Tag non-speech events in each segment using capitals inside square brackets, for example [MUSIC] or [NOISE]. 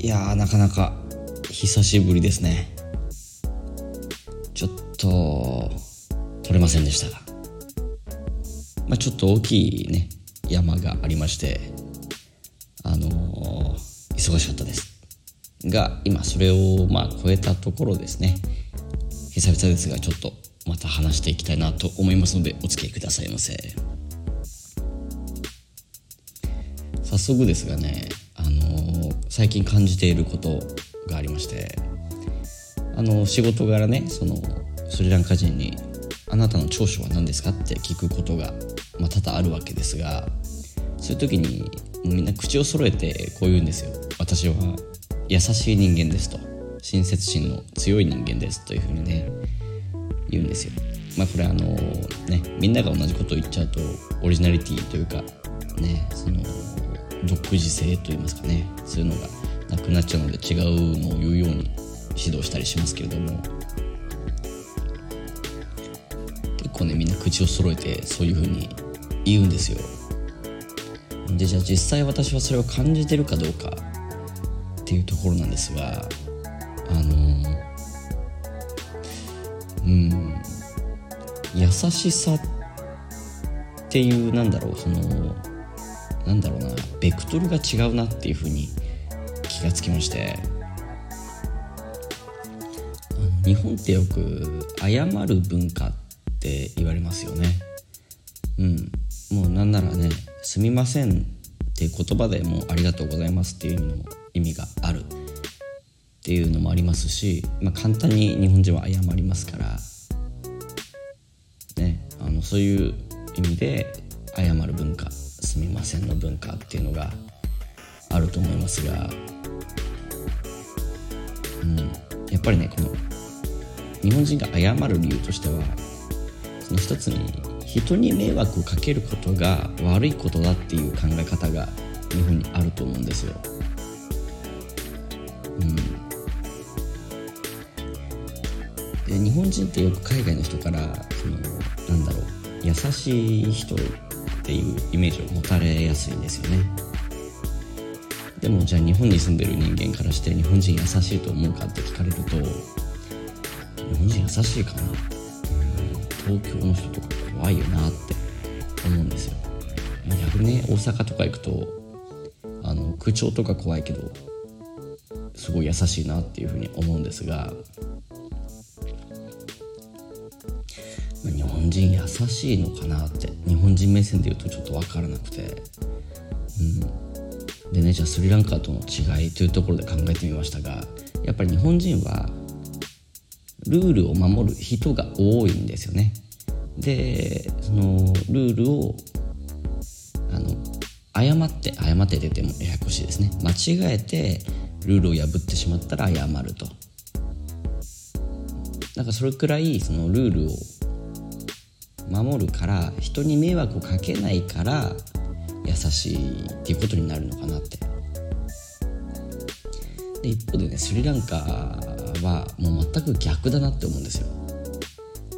いやなかなか久しぶりですね。ちょっと取れませんでしたが、まあ、ちょっと大きいね山がありましてあのー、忙しかったです。が今それをまあ超えたところですね。久々ですがちょっとまた話していきたいなと思いますのでお付き合いくださいませ。早速ですがね、最近感じていることがありましてあの仕事柄ねそのスリランカ人に「あなたの長所は何ですか?」って聞くことが、まあ、多々あるわけですがそういう時にみんな口を揃えてこう言うんですよ。私は優しい人間ですと。親切心の強い人間ですというふうにね言うんですよ。まあこれあのねみんなが同じことを言っちゃうとオリジナリティというかねその独自性といいますかねそういうのがなくなっちゃうので違うのを言うように指導したりしますけれども。結構ねみんな口を揃えてそういうふうに言うんですよ。でじゃあ実際私はそれを感じてるかどうかっていうところなんですがあのうん優しさっていうなんだろうそのなんだろうなベクトルが違うなっていうふうに気がつきまして。日本ってよく謝る文化って言われますよね。うん。もうなんならね「すみません」って言葉でもう「ありがとうございます」っていう意味の意味がある。っていうのもありますし、まあ、簡単に日本人は謝りますから。ね。あのそういう意味で謝る文化。みませんの文化っていうのがあると思いますが、うん、やっぱりねこの日本人が謝る理由としてはその一つに人に迷惑をかけることが悪いことだっていう考え方が日本にあると思うんですよ。うん、で日本人ってよく海外の人からそのなんだろう優しい人っていうイメージを持たれやすいんですよね。でもじゃあ日本に住んでる人間からして日本人優しいと思うかって聞かれると日本人優しいかな？東京の人とか怖いよなって思うんですよ。逆にね大阪とか行くとあの空調とか怖いけどすごい優しいなっていうふうに思うんですが本人優しいのかなって日本人目線で言うとちょっと分からなくて。うん。でねじゃあスリランカとの違いというところで考えてみましたがやっぱり日本人はルールを守る人が多いんですよね。でそのルールをあの誤って誤って出てもややこしいですね。間違えてルールを破ってしまったら謝ると。なんかそれくらいそのルールを守るから人に迷惑をかけないから優しいっていうことになるのかなって。で一方でねスリランカはもう全く逆だなって思うんですよ。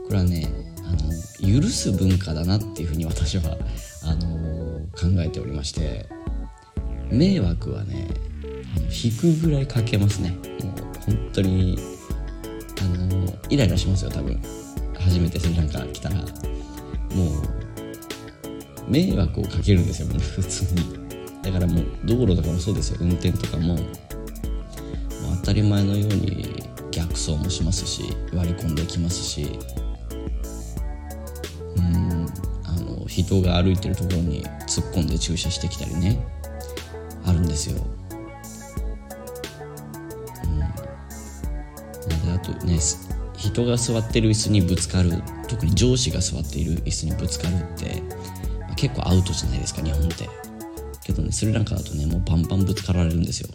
これはねあの許す文化だなっていうふうに私はあの考えておりまして。迷惑はね引くぐらいかけますね。もう本当にあのイライラしますよ多分。初めてスリランカ来たら。もう迷惑をかけるんですよ [LAUGHS] 普通に。だからもう道路とかもそうですよ。運転とかももう当たり前のように逆走もしますし割り込んできますし。うんあの人が歩いてるところに突っ込んで駐車してきたりね。あるんですよ。うん。であとね人が座ってる椅子にぶつかる特に上司が座っている椅子にぶつかるって、まあ、結構アウトじゃないですか日本って。けどねスリランカだとねもうバンバンぶつかられるんですよ。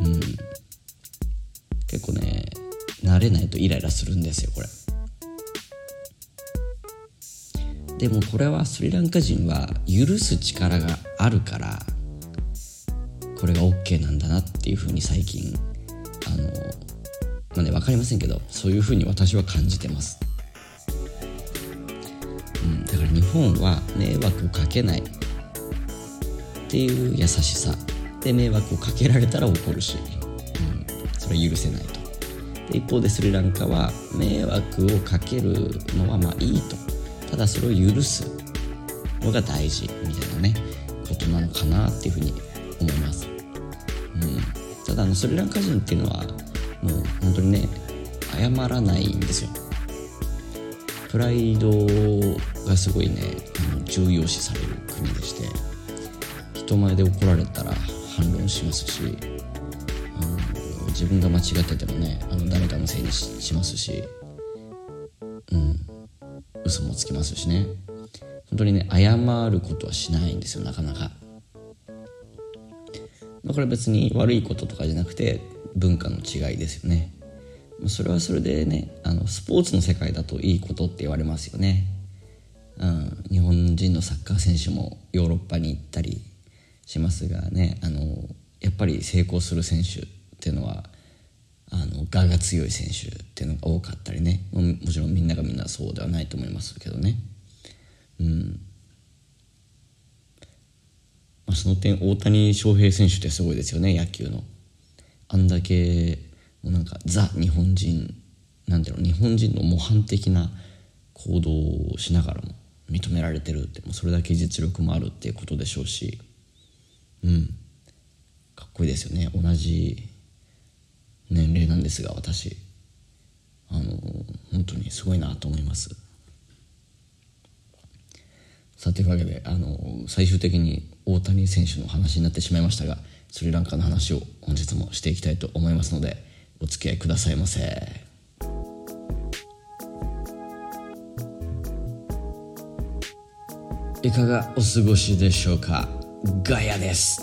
うん。結構ね慣れないとイライラするんですよこれ。でもこれはスリランカ人は許す力があるからこれが OK なんだなっていうふうに最近あのまあね分かりませんけどそういうふうに私は感じてます、うん、だから日本は迷惑をかけないっていう優しさ。で迷惑をかけられたら怒るし、うん、それは許せないと。で一方でスリランカは迷惑をかけるのはまあいいと。ただそれを許す。のが大事。みたいなね。ことなのかなっていうふうに思います、うん、ただあのスリランカ人っていうのはもう本当にね謝らないんですよ。プライドがすごいね重要視される国でして人前で怒られたら反論しますしあの自分が間違っててもねあの誰かのせいにしますしうん嘘もつきますしね。本当にね謝ることはしないんですよなかなか、ま、これ別に悪いこととかじゃなくて文化の違いですよね。それはそれでねあのスポーツの世界だといいことって言われますよね、うん、日本人のサッカー選手もヨーロッパに行ったりしますがねあのやっぱり成功する選手っていうのはあの我が強い選手っていうのが多かったりね。もちろんみんながみんなそうではないと思いますけどね。うん、まあ、その点大谷翔平選手ってすごいですよね野球の。あんだけもうなんかザ日本人なんていうの日本人の模範的な行動をしながらも認められてるってもうそれだけ実力もあるっていうことでしょうしうん。かっこいいですよね同じ年齢なんですが私。あの本当にすごいなと思います。さあというわけであの最終的に大谷選手の話になってしまいましたがスリランカの話を本日もしていきたいと思いますのでお付き合いくださいませ。いかがお過ごしでしょうか？ガヤです。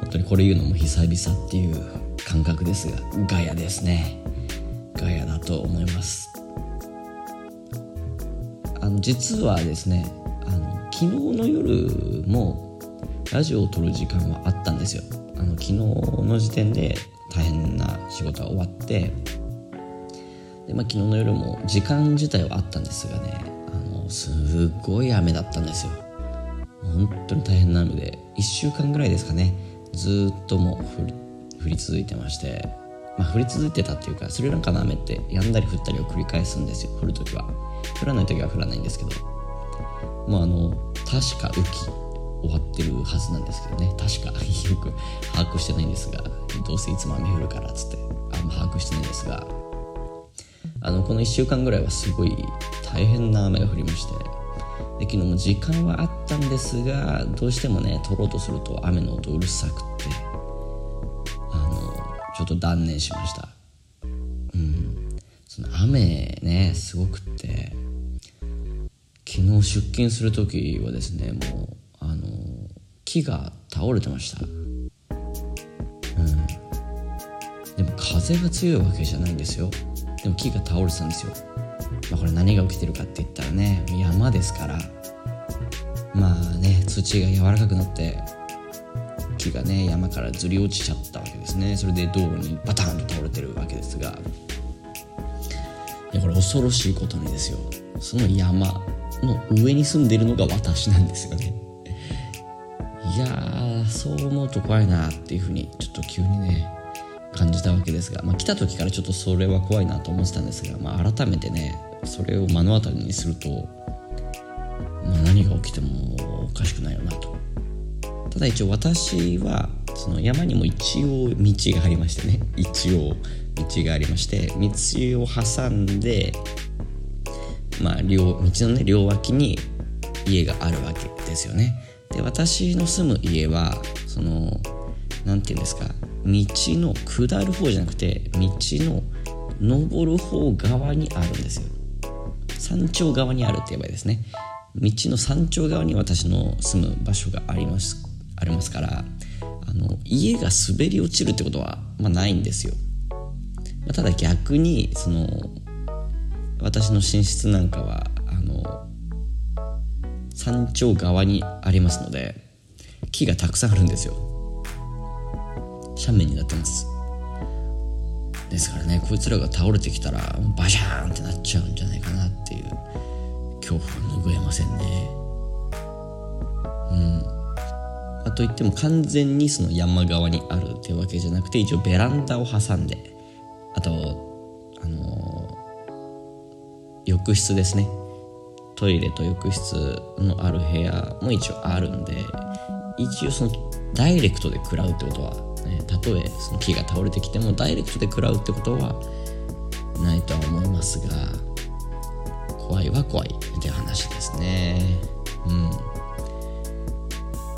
本当にこれ言うのも久々っていう感覚ですがガヤですね。ガヤだと思います。あの実はですねあの昨日の夜もラジオを撮る時間はあったんですよ。あの昨日の時点で大変な仕事が終わってで、まあ、昨日の夜も時間自体はあったんですがねあのすっごい雨だったんですよ。本当に大変な雨で1週間ぐらいですかねずっともう降り続いてましてまあ降り続いてたっていうかスリランカの雨ってやんだり降ったりを繰り返すんですよ降る時は。降らない時は降らないんですけどもうあの確か雨季終わってるはずなんですけどね。確かよく把握してないんですがどうせいつも雨降るからっつって。あんま把握してないんですが。あのこの1週間ぐらいはすごい大変な雨が降りまして。で昨日も時間はあったんですがどうしてもね撮ろうとすると雨の音うるさくって。あのちょっと断念しました。うん。その雨ねすごくって。昨日出勤する時はですねもうあの木が倒れてました。うん。でも風が強いわけじゃないんですよ。でも木が倒れてたんですよ、まあ、これ何が起きてるかって言ったらね山ですから。まあね土が柔らかくなって木がね山からずり落ちちゃったわけですね。それで道路にバタンと倒れてるわけですが。いやこれ恐ろしいことにですよ。その山の上に住んでるのが私なんですよね。いやーそう思うと怖いなっていうふうにちょっと急にね感じたわけですが、まあ、来た時からちょっとそれは怖いなと思ってたんですが、まあ、改めてねそれを目の当たりにすると、まあ、何が起きてもおかしくないよなと。ただ一応私はその山にも一応道がありましてね [LAUGHS] 一応道がありまして道を挟んでまあ両道のね両脇に家があるわけですよね。で私の住む家はその何て言うんですか道の下る方じゃなくて道の登る方側にあるんですよ。山頂側にあるって言えばいいですね。道の山頂側に私の住む場所がありますありますからあの家が滑り落ちるってことは、まあ、ないんですよ、ま、ただ逆にその私の寝室なんかはあの山頂側にありますので木がたくさんあるんですよ。斜面になってます。ですからねこいつらが倒れてきたらバシャーンってなっちゃうんじゃないかなっていう恐怖は拭えませんね。うん。あといっても完全にその山側にあるっていうわけじゃなくて一応ベランダを挟んであとあのー、浴室ですね。トイレと浴室のある部屋も一応あるんで一応そのダイレクトで食らうってことは、ね、たとえその木が倒れてきてもダイレクトで食らうってことはないとは思いますが怖いは怖いって話ですね。うん。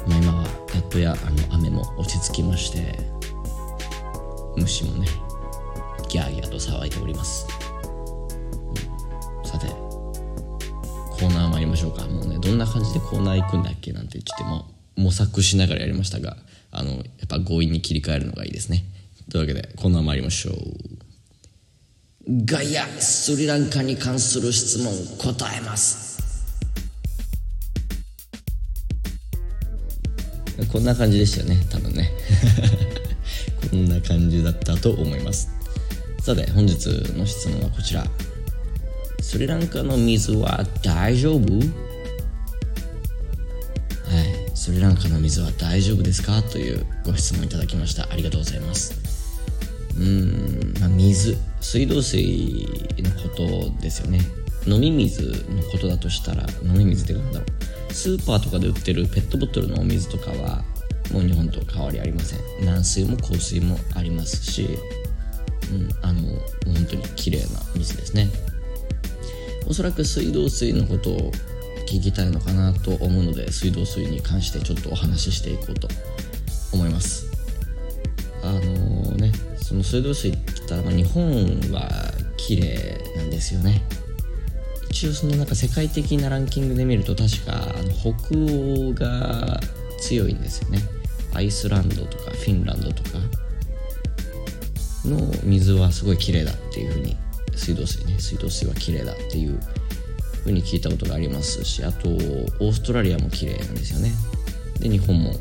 まあ今はやっとやあの雨も落ち着きまして虫もねギャーギャーと騒いでおります、コーナー参りましょうか。もうねどんな感じでコーナー行くんだっけ？なんてちょっとも模索しながらやりましたがあのやっぱ強引に切り替えるのがいいですね。というわけでコーナー参りましょう。ガイアスリランカに関する質問答えます。こんな感じでしたよね多分ね。[LAUGHS] こんな感じだったと思います。さて本日の質問はこちら。スリランカの水は大丈夫？はい。スリランカの水は大丈夫ですか？というご質問いただきました。ありがとうございます。うん、まあ、水。水道水のことですよね。飲み水のことだとしたら飲み水って何だろう？スーパーとかで売ってるペットボトルのお水とかはもう日本と変わりありません。軟水も硬水もありますし、うん、あの本当に綺麗な水ですね。おそらく水道水のことを聞きたいのかなと思うので水道水に関してちょっとお話ししていこうと思います。あのー、ねその水道水って言ったら、ま、日本は綺麗なんですよね。一応そのなんか世界的なランキングで見ると確かあの北欧が強いんですよね。アイスランドとかフィンランドとかの水はすごい綺麗だっていうふうに水道水ね。水道水は綺麗だっていうふうに聞いたことがありますしあとオーストラリアも綺麗なんですよね。で日本もも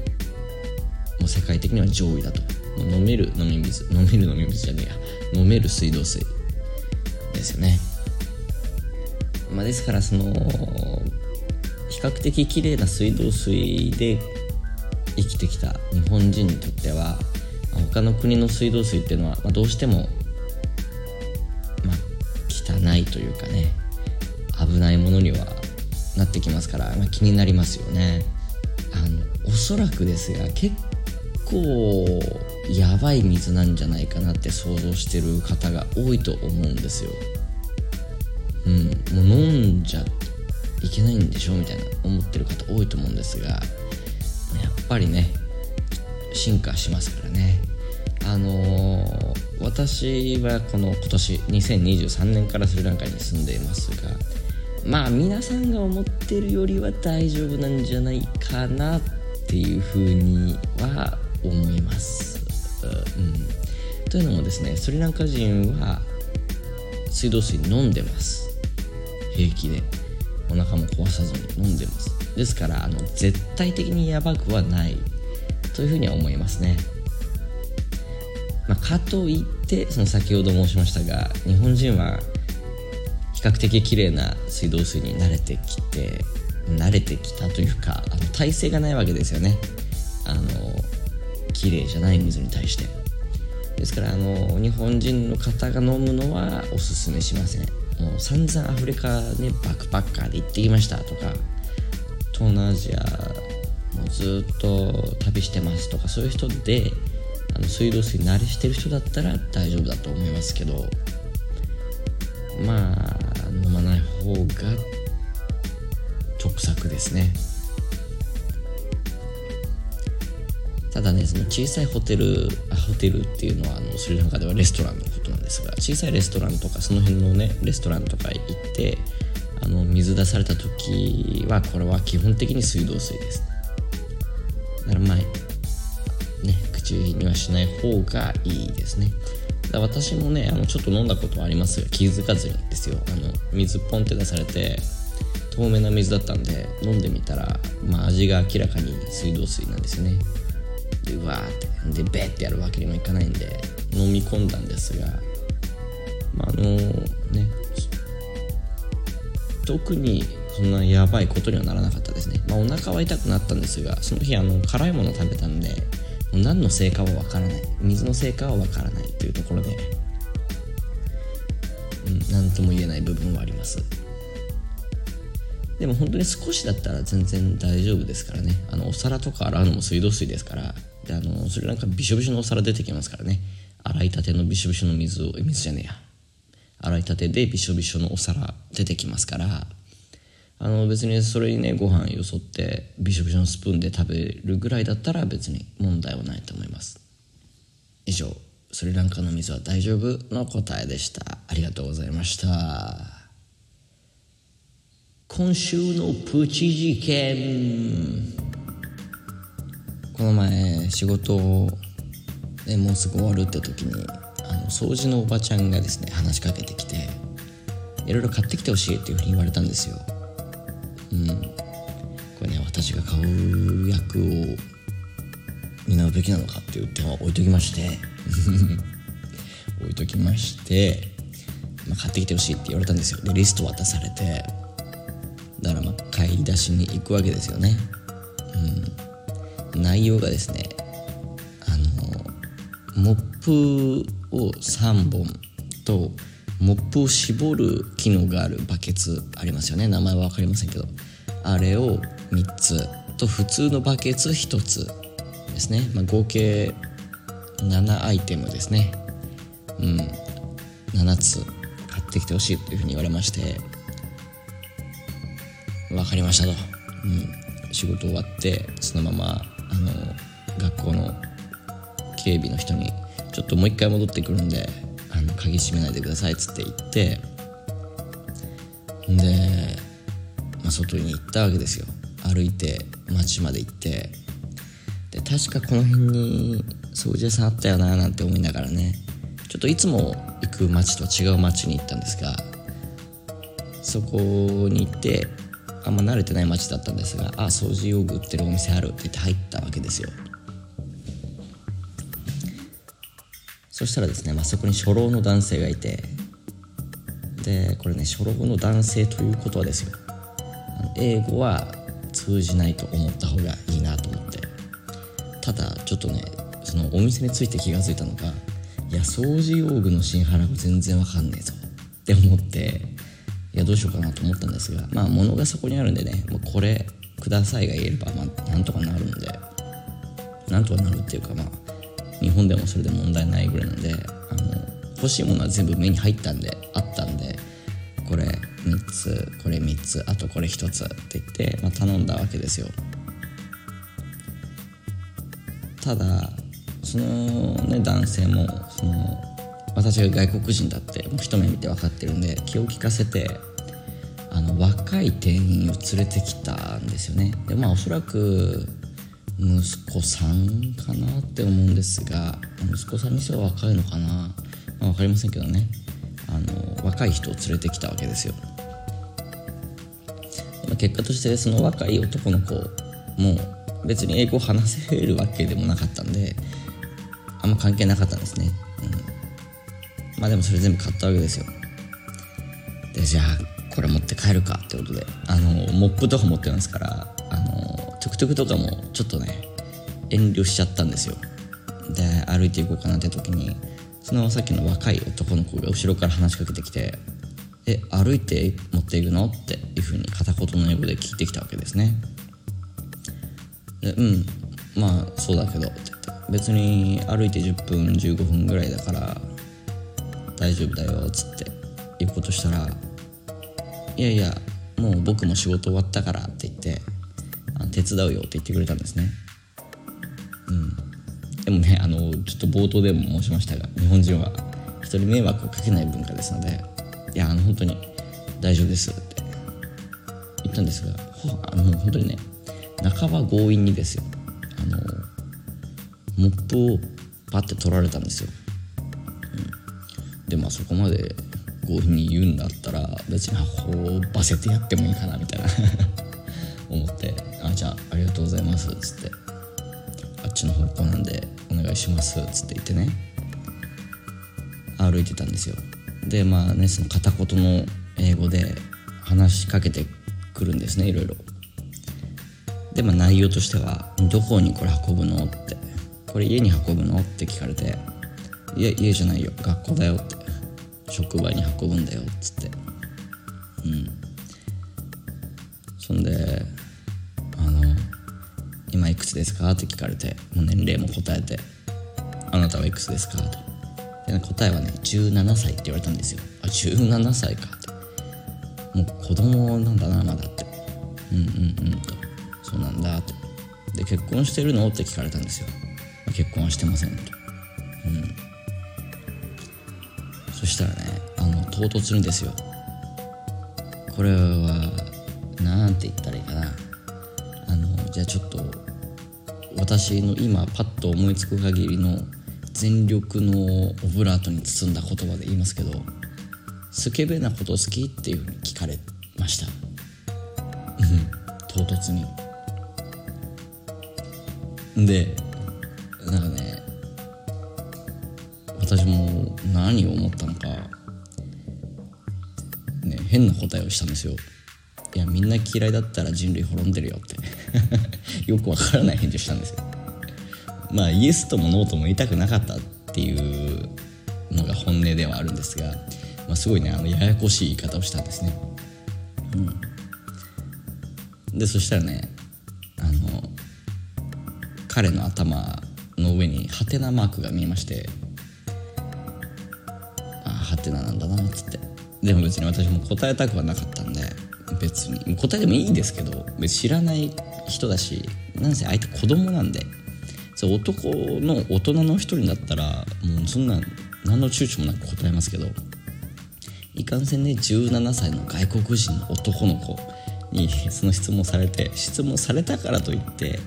う世界的には上位だと。飲める飲み水飲める飲み水じゃねえや。飲める水道水ですよね、まあ、ですからその比較的綺麗な水道水で生きてきた日本人にとっては他の国の水道水っていうのは、まあ、どうしても、というかね危ないものにはなってきますから、まあ、気になりますよね。あのおそらくですが結構やばい水なんじゃないかなって想像してる方が多いと思うんですよ。うんもう飲んじゃいけないんでしょみたいな思ってる方多いと思うんですがやっぱりね進化しますからね。あのー、私はこの今年2023年からスリランカに住んでいますがまあ皆さんが思ってるよりは大丈夫なんじゃないかなっていうふうには思います。うん、というのもですねスリランカ人は水道水飲んでます。平気で。お腹も壊さずに飲んでます。ですからあの絶対的にやばくはないというふうには思いますね、まあ、かといってその先ほど申しましたが日本人は比較的綺麗な水道水に慣れてきて慣れてきたというかあの耐性がないわけですよね。あの綺麗じゃない水に対して。ですからあの日本人の方が飲むのはおすすめしません。もう散々アフリカねバックパッカーで行ってきましたとか東南アジアもずっと旅してますとかそういう人であの水道水慣れしてる人だったら大丈夫だと思いますけどまあ飲まない方が直策ですね。ただねその小さいホテルホテルっていうのはあのスリランカではレストランのことなんですが小さいレストランとかその辺のねレストランとか行ってあの水出された時はこれは基本的に水道水です。だからまあ口にはしない方がいいですね。だ私もねあのちょっと飲んだことはありますが気づかずにですよ。あの水ポンって出されて透明な水だったんで飲んでみたら、まあ、味が明らかに水道水なんですよね。でうわーってでベッてやるわけにもいかないんで飲み込んだんですが、まあ、あのね特にそんなやばいことにはならなかったですね、まあ、お腹は痛くなったんですがその日あの辛いものを食べたんで何のせいかはわからない。水のせいかはわからないというところで、うん、何とも言えない部分はあります。でも本当に少しだったら全然大丈夫ですからね。あのお皿とか洗うのも水道水ですから。であのそれなんかびしょびしょのお皿出てきますからね。洗いたてのびしょびしょの水を水じゃねえや。洗いたてでびしょびしょのお皿出てきますから。あの別にそれにねご飯よそってびしょびしょのスプーンで食べるぐらいだったら別に問題はないと思います。以上スリランカの水は大丈夫の答えでした。ありがとうございました。今週のプチ事件。この前仕事を、ね、もうすぐ終わるって時にあの掃除のおばちゃんがですね話しかけてきていろいろ買ってきてほしいっていうふうに言われたんですよ。うん。これね私が買う役を担うべきなのかっていう点は置いときまして [LAUGHS] 置いときまして、まあ、買ってきてほしいって言われたんですよ。でリスト渡されてだからまあ買い出しに行くわけですよね。うん。内容がですねあのモップを3本とモップを絞る機能があるバケツありますよね。名前は分かりませんけど。あれを3つと普通のバケツ1つですね、まあ、合計7アイテムですね。うん。7つ買ってきてほしいというふうに言われまして。分かりましたと、うん、仕事終わってそのままあの学校の警備の人にちょっともう一回戻ってくるんで鍵閉めないでくださいっつって言ってで、まあ、外に行ったわけですよ。歩いて街まで行って。で確かこの辺に掃除屋さんあったよななんて思いながらねちょっといつも行く街とは違う街に行ったんですがそこに行ってあんま慣れてない街だったんですがあ掃除用具売ってるお店あるって言って入ったわけですよ。したらですね、まあ、そこに初老の男性がいてでこれね初老の男性ということはですよ英語は通じないと思った方がいいなと思って。ただちょっとねそのお店について気が付いたのがいや掃除用具の新原が全然わかんねえぞって思っていやどうしようかなと思ったんですがまあ物がそこにあるんでねもうこれくださいが言えればまあなんとかなるんで。なんとかなるっていうかまあ日本でもそれで問題ないぐらいなんであの欲しいものは全部目に入ったんであったんでこれ3つこれ3つあとこれ1つって言って、まあ、頼んだわけですよ。ただそのね男性もその私が外国人だってもう一目見て分かってるんで気を利かせてあの若い店員を連れてきたんですよね。でまあおそらく息子さんかなって思うんですが息子さんにしては若いのかな、まあ、分かりませんけどね。あの若い人を連れてきたわけですよ。結果としてその若い男の子も別に英語を話せるわけでもなかったんであんま関係なかったんですね、うん、まあでもそれ全部買ったわけですよ。でじゃあこれ持って帰るかってことであのモップとか持ってますからトゥクトゥクとかもちょっとね遠慮しちゃったんですよで歩いていこうかなって時にそのさっきの若い男の子が後ろから話しかけてきて「え歩いて持っていくの?」っていうふうに片言の英語で聞いてきたわけですねでうんまあそうだけどって言って別に歩いて10分15分ぐらいだから大丈夫だよっつって言うことしたら「いやいやもう僕も仕事終わったから」って言って手伝うよって言ってくれたんですね。うん。でもねあのちょっと冒頭でも申しましたが日本人は人に迷惑をかけない文化ですのでいやあの本当に大丈夫ですって。言ったんですがあの本当にね半ば強引にですよ。あのモップをパッて取られたんですよ、うん、でまあそこまで強引に言うんだったら別にほばせてやってもいいかなみたいな。思って「あじゃあありがとうございます」っつって「あっちの方向なんでお願いします」っつって言ってね。歩いてたんですよ。でまあねその片言の英語で話しかけて来るんですねいろいろ。でまあ内容としては「どこにこれ運ぶの?」って「これ家に運ぶの?」って聞かれて「いや家じゃないよ。学校だよ」って「職場に運ぶんだよ」っつって。うん。そんで「あの今いくつですか?」って聞かれてもう年齢も答えて「あなたはいくつですか?」とで答えはね17歳って言われたんですよ。あ17歳かって。もう子供なんだなまだって。うんうんうんと。そうなんだって。で結婚してるの？って聞かれたんですよ。結婚はしてませんと。うん。そしたらねあの唐突にですよ。これはなんて言ったらいいかな。あのじゃあちょっと私の今パッと思いつく限りの全力のオブラートに包んだ言葉で言いますけどスケベなこと好きっていうふうに聞かれました。うん。唐突に。でなんかね私も何を思ったのかね変な答えをしたんですよ。いやみんな嫌いだったら人類滅んでるよって。[LAUGHS] よくわからない返事をしたんですよ。まあイエスともノーとも言いたくなかったっていうのが本音ではあるんですが、まあ、すごいねあのややこしい言い方をしたんですね。うん。でそしたらねあの彼の頭の上にハテナマークが見えましてあハテナなんだなっつって。でも別に私も答えたくはなかったんで別に答えてもいいんですけど知らない人だしなんせ相手子供なんで。そう男の大人の一人だったらもうそんな何の躊躇もなく答えますけどいかんせんね17歳の外国人の男の子にその質問されて質問されたからといって、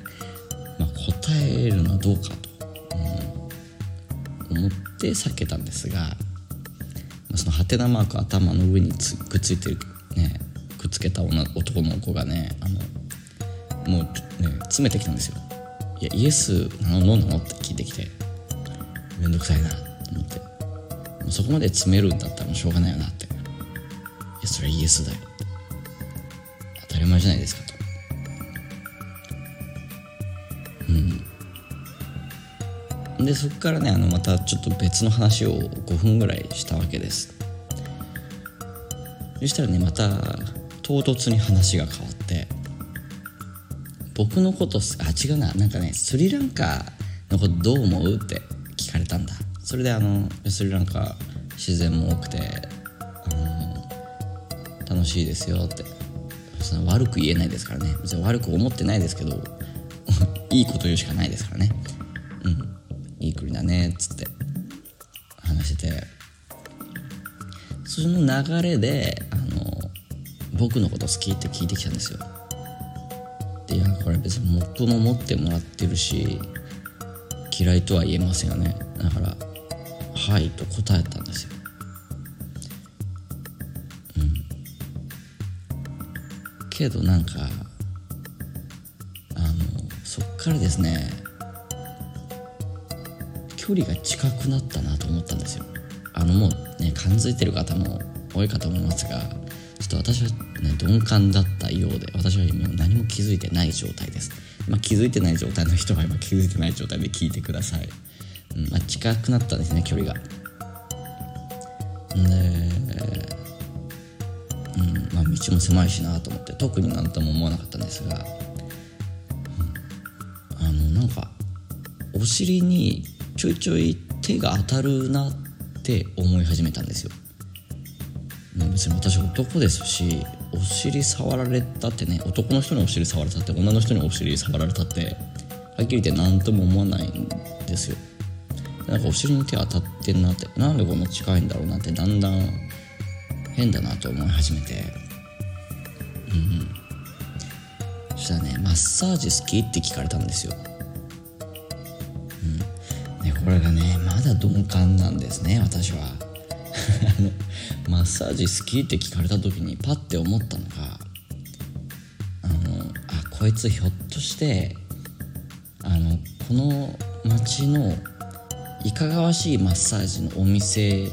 まあ、答えるのはどうかと、うん、思って避けたんですが、ま、そのハテナマーク頭の上にくっついてるねくつけた女男の子がねあのもうね詰めてきたんですよ。いやイエスなのノーなの？って聞いてきてめんどくさいなと思って。もうそこまで詰めるんだったらもうしょうがないよなって。いやそれはイエスだよ。当たり前じゃないですかと。うん。でそこからねあのまたちょっと別の話を5分ぐらいしたわけです。そしたらねまた唐突に話が変わって僕のことすあ違うな。なんかねスリランカのことどう思うって聞かれたんだ。それであのスリランカ自然も多くてあの楽しいですよって。その悪く言えないですからね。別に悪く思ってないですけど [LAUGHS] いいこと言うしかないですからね。うん。いい国だねっつって話してて。その流れで僕のこと好きって聞いてきたんですよ。でいやこれ別に僕も持ってもらってるし嫌いとは言えませんよね。だから「はい」と答えたんですよ。うん。けどなんかあのそっからですね距離が近くなったなと思ったんですよ。あのもうね感づいてる方も多いかと思いますがと私はね鈍感だったようで私は今何も気づいてない状態です、まあ、気づいてない状態の人は今気づいてない状態で聞いてください、うんまあ、近くなったんですね距離が。でうんまあ道も狭いしなと思って特になんとも思わなかったんですが、うん、あのなんかお尻にちょいちょい手が当たるなって思い始めたんですよ。別に私男ですしお尻触られたってね男の人にお尻触られたって女の人にお尻触られたってはっきり言って何とも思わないんですよ。なんかお尻に手当たってんなってなんでこんな近いんだろうなってだんだん変だなと思い始めて。うん。そしたらねマッサージ好きって聞かれたんですよ。うん。ね、これがねまだ鈍感なんですね私は。あ [LAUGHS] のマッサージ好きって聞かれた時にパッて思ったのがあのあこいつひょっとしてあのこの町のいかがわしいマッサージのお店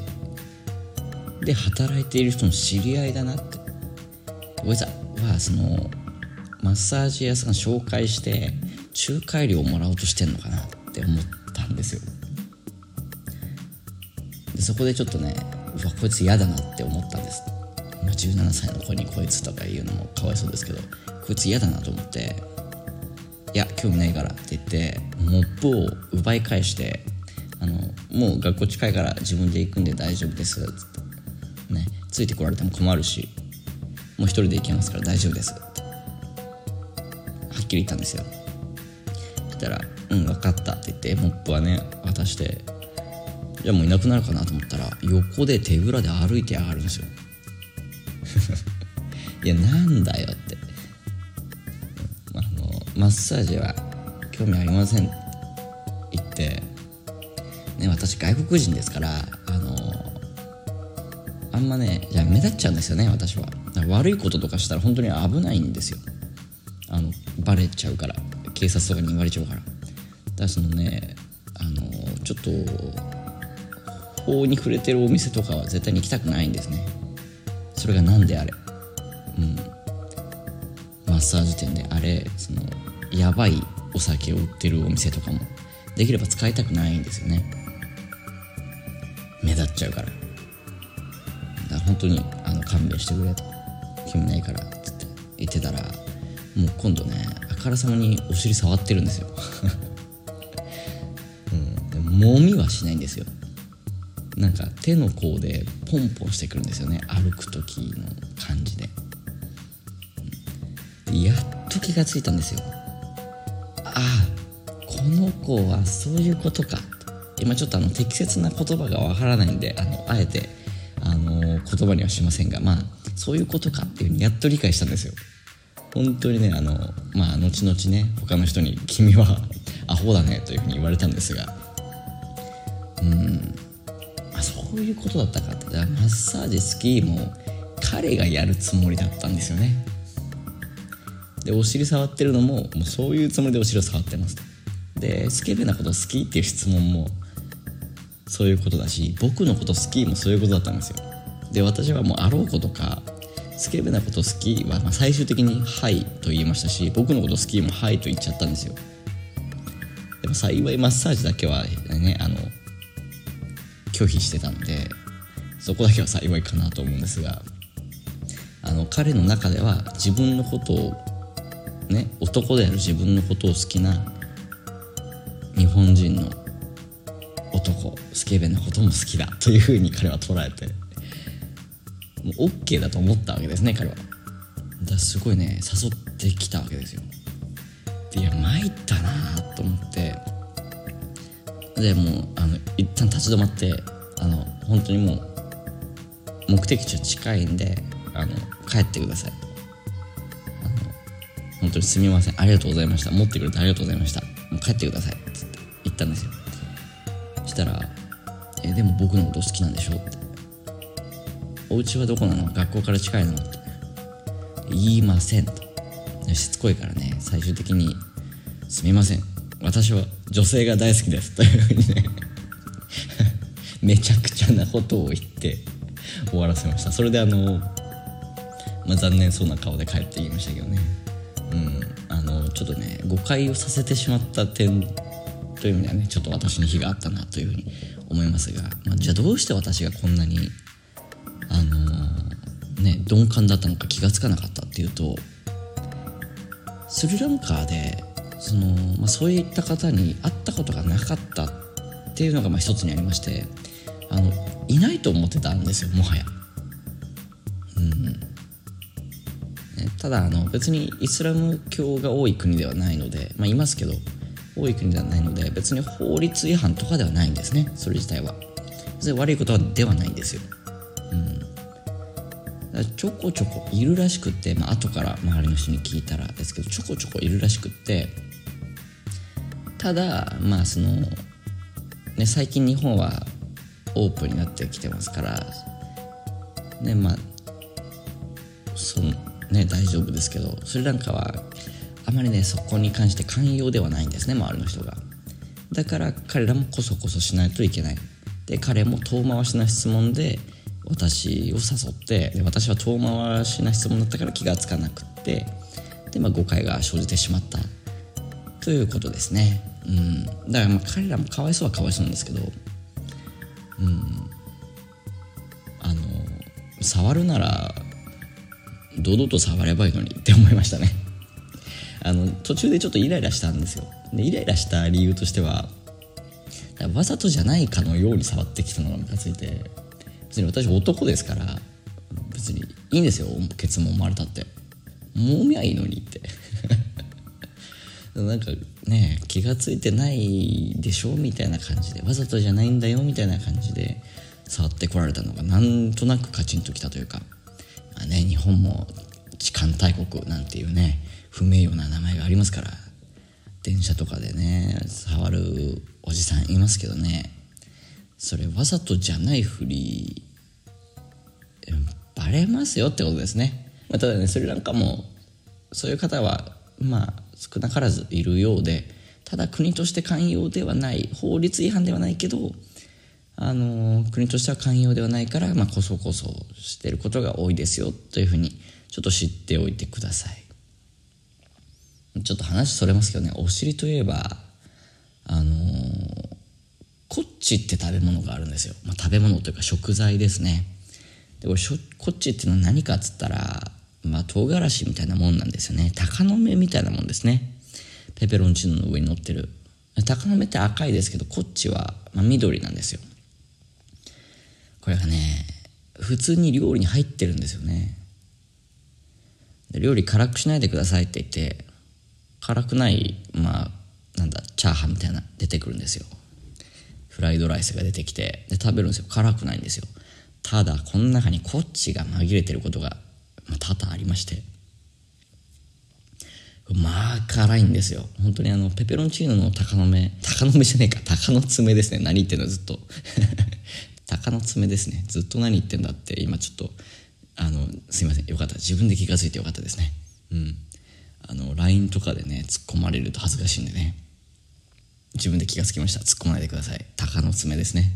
で働いている人の知り合いだなって。こいつははそのマッサージ屋さん紹介して仲介料をもらおうとしてんのかなって思ったんですよ。でそこでちょっとねわこいつ嫌だなって思ったんです、まあ、17歳の子にこいつとか言うのもかわいそうですけどこいつ嫌だなと思って「いや興味ないから」って言ってモップを奪い返してあのもう学校近いから自分で行くんで大丈夫ですっつってねついてこられても困るしもう一人で行けますから大丈夫ですってはっきり言ったんですよ。そしたら「うん分かった」って言ってモップはね渡してじゃあもういなくなるかなと思ったら横で手ぶらで歩いて上がるんですよ。[LAUGHS] いやなんだよって。あのマッサージは興味ありません。って言って。ね私外国人ですからあのあんまねじゃ目立っちゃうんですよね私は。悪いこととかしたら本当に危ないんですよ。あのバレちゃうから。警察とかに言われちゃうから。だからそのねあのちょっと法に触れてるお店とかは絶対に行きたくないんですね。それが何であれ？うん。マッサージ店であれそのやばいお酒を売ってるお店とかもできれば使いたくないんですよね。目立っちゃうから。だから本当にあの勘弁してくれと。興味ないからっつって言ってたらもう今度ねあからさまにお尻触ってるんですよ、[LAUGHS] うん、でも揉みはしないんですよ。なんか手の甲でポンポンしてくるんですよね。歩く時の感じで、うん、やっと気がついたんですよ。ああこの子はそういうことか。今ちょっとあの適切な言葉がわからないんであのあえてあの言葉にはしませんがまあそういうことかっていうふうにやっと理解したんですよ。本当にねあのまあ後々ね他の人に「君はアホだね」というふうに言われたんですが。うん。そういうことだったかってマッサージスキーも彼がやるつもりだったんですよね。でお尻触ってるのももうそういうつもりでお尻を触ってますでスケベなこと好きっていう質問もそういうことだし僕のこと好きもそういうことだったんですよ。で私はもうあろうことかスケベなこと好きはま最終的に「はい」と言いましたし僕のこと好きも「はい」と言っちゃったんですよ。でも幸いマッサージだけはねあの拒否してたのでそこだけは幸いかなと思うんですがあの彼の中では自分のことをね男である自分のことを好きな日本人の男スケベなことも好きだというふうに彼は捉えてもう OK だと思ったわけですね彼は。だすごいね誘ってきたわけですよ。でいや参ったなと思ってでもうあの一旦立ち止まってあの本当にもう目的地は近いんであの帰ってください。あの本当にすみません。ありがとうございました。持ってくれてありがとうございました。もう帰ってください。って言ったんですよ。したら「えでも僕のこと好きなんでしょ?」って「お家はどこなの？学校から近いの?」って。言いませんと。しつこいからね最終的に「すみません。私は女性が大好きです。というふうにね。めちゃくちゃなことを言って終わらせました。それであの、まあ、残念そうな顔で帰って言いましたけどね。うん。あのちょっとね誤解をさせてしまった点という意味ではねちょっと私に非があったなというふうに思いますが、まあ、じゃあどうして私がこんなにあのね鈍感だったのか気が付かなかったっていうとスリランカでその、まあ、そういった方に会ったことがなかったっていうのがまあ一つにありましてあのいないと思ってたんですよもはや。うん。ただあの別にイスラム教が多い国ではないので、まあ、いますけど多い国ではないので別に法律違反とかではないんですねそれ自体は。別に悪いことはではないんですよ、うん、ちょこちょこいるらしくって、まあ後から周りの人に聞いたらですけどちょこちょこいるらしくってただまあその、ね、最近日本はオープンになってきてますからねまあそのね大丈夫ですけどスリランカはあまりねそこに関して寛容ではないんですね周りの人が。だから彼らもこそこそしないといけない。で彼も遠回しな質問で私を誘ってで私は遠回しな質問だったから気がつかなくってで、まあ、誤解が生じてしまった。ということですね、うん、だからまあ彼らもかわいそうはかわいそうなんですけど、うん、あの触るなら堂々と触ればいいのにって思いましたね。[LAUGHS] あの途中でちょっとイライラしたんですよ。でイライラした理由としてはわざとじゃないかのように触ってきたのがムカついて別に私男ですから別にいいんですよ。ケツも生まれたって。もみゃいいのにって。なんかね気が付いてないでしょみたいな感じでわざとじゃないんだよみたいな感じで触ってこられたのがなんとなくカチンときたというか、まあね、日本も痴漢大国なんていうね不名誉な名前がありますから電車とかでね触るおじさんいますけどねそれわざとじゃないふりバレますよってことですね、まあ、ただねスリランカもそういう方はまあ少なからずいるようでただ国として寛容ではない法律違反ではないけどあの国としては寛容ではないから、まあ、こそこそしてることが多いですよというふうにちょっと知っておいてください。ちょっと話それますけどねお尻といえばあのコッチって食べ物があるんですよ、まあ、食べ物というか食材ですね。でこれコッチっていうのは何かっつったらまあ唐辛子みたいなもんなんですよね。鷹の目みたいなもんですね。ペペロンチーノの上に乗ってる。鷹の目って赤いですけどこっちは、まあ、緑なんですよ。これがね普通に料理に入ってるんですよね。料理辛くしないでくださいって言って辛くないまあなんだチャーハンみたいな出てくるんですよ。フライドライスが出てきてで食べるんですよ。辛くないんですよ。ただこの中にコッチが紛れてることが、まあ、多々ありまして。まあ辛いんですよ。本当にあのペペロンチーノの鷹の目鷹の目じゃねえか。鷹の爪ですね。何言ってんのずっと。[LAUGHS] 鷹の爪ですね。ずっと何言ってんだって今ちょっとあのすいません。よかった。自分で気が付いてよかったですね。うん。あの LINE とかでね突っ込まれると恥ずかしいんでね。自分で気が付きました。突っ込まないでください。鷹の爪ですね。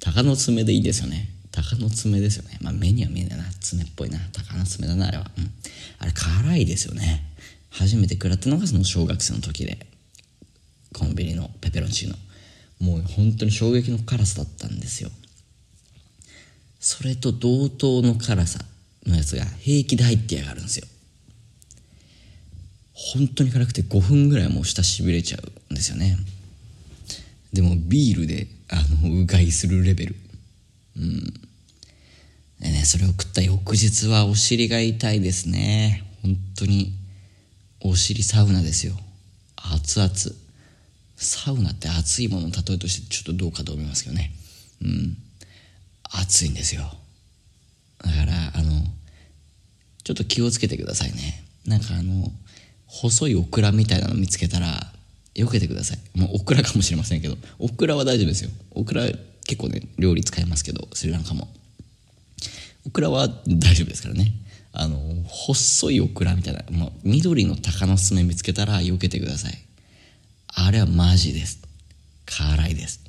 鷹の爪でいいですよね。鷹の爪ですよね。まあ目には見えないな。爪っぽいな。鷹の爪だなあれは。うん。あれ辛いですよね。初めて食らったのがその小学生の時で。コンビニのペペロンチーノ。もう本当に衝撃の辛さだったんですよ。それと同等の辛さのやつが平気で入ってやがるんですよ。本当に辛くて5分ぐらいもう舌しびれちゃうんですよね。でもビールであのうがいするレベル。うん。でねそれを食った翌日はお尻が痛いですね。本当に。お尻サウナですよ。熱々。サウナって熱いものの例えとしてちょっとどうかと思いますけどね。うん。熱いんですよ。だからあのちょっと気をつけてくださいね。なんかあの細いオクラみたいなの見つけたら避けてください。もうオクラかもしれませんけど。オクラは大丈夫ですよ。オクラ結構ね料理使えますけどスリランカも。オクラは大丈夫ですからね。あの細いオクラみたいな、まあ、緑の鷹の爪見つけたら避けてください。あれはマジです。辛いです。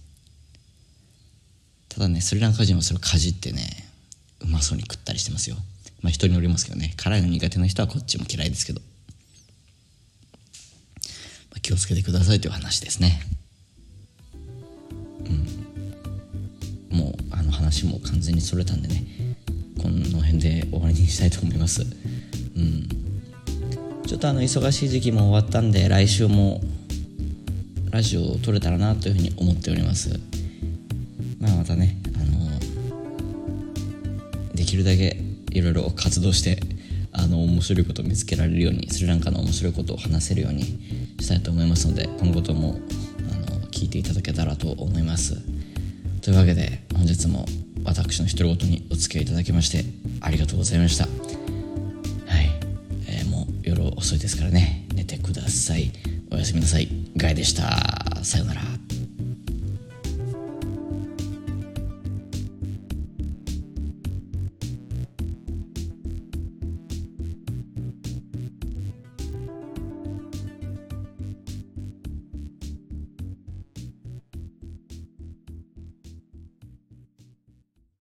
ただねスリランカ人はそれをかじってねうまそうに食ったりしてますよ。まあ人によりますけどね。辛いの苦手な人はこっちも嫌いですけど、まあ、気をつけてくださいという話ですね。うん。もうあの話も完全にそれたんでね。この辺で終わりにしたいと思います。うん。ちょっとあの忙しい時期も終わったんで来週もラジオを撮れたらなというふうに思っております。まあまたねあのできるだけいろいろ活動してあの面白いことを見つけられるようにスリランカの面白いことを話せるようにしたいと思いますので今後ともあの聞いていただけたらと思います。というわけで本日も私の独り言にお付き合いいただきましてありがとうございました。はい、えー、もう夜遅いですからね。寝てください。おやすみなさい。ガイでした。さようなら。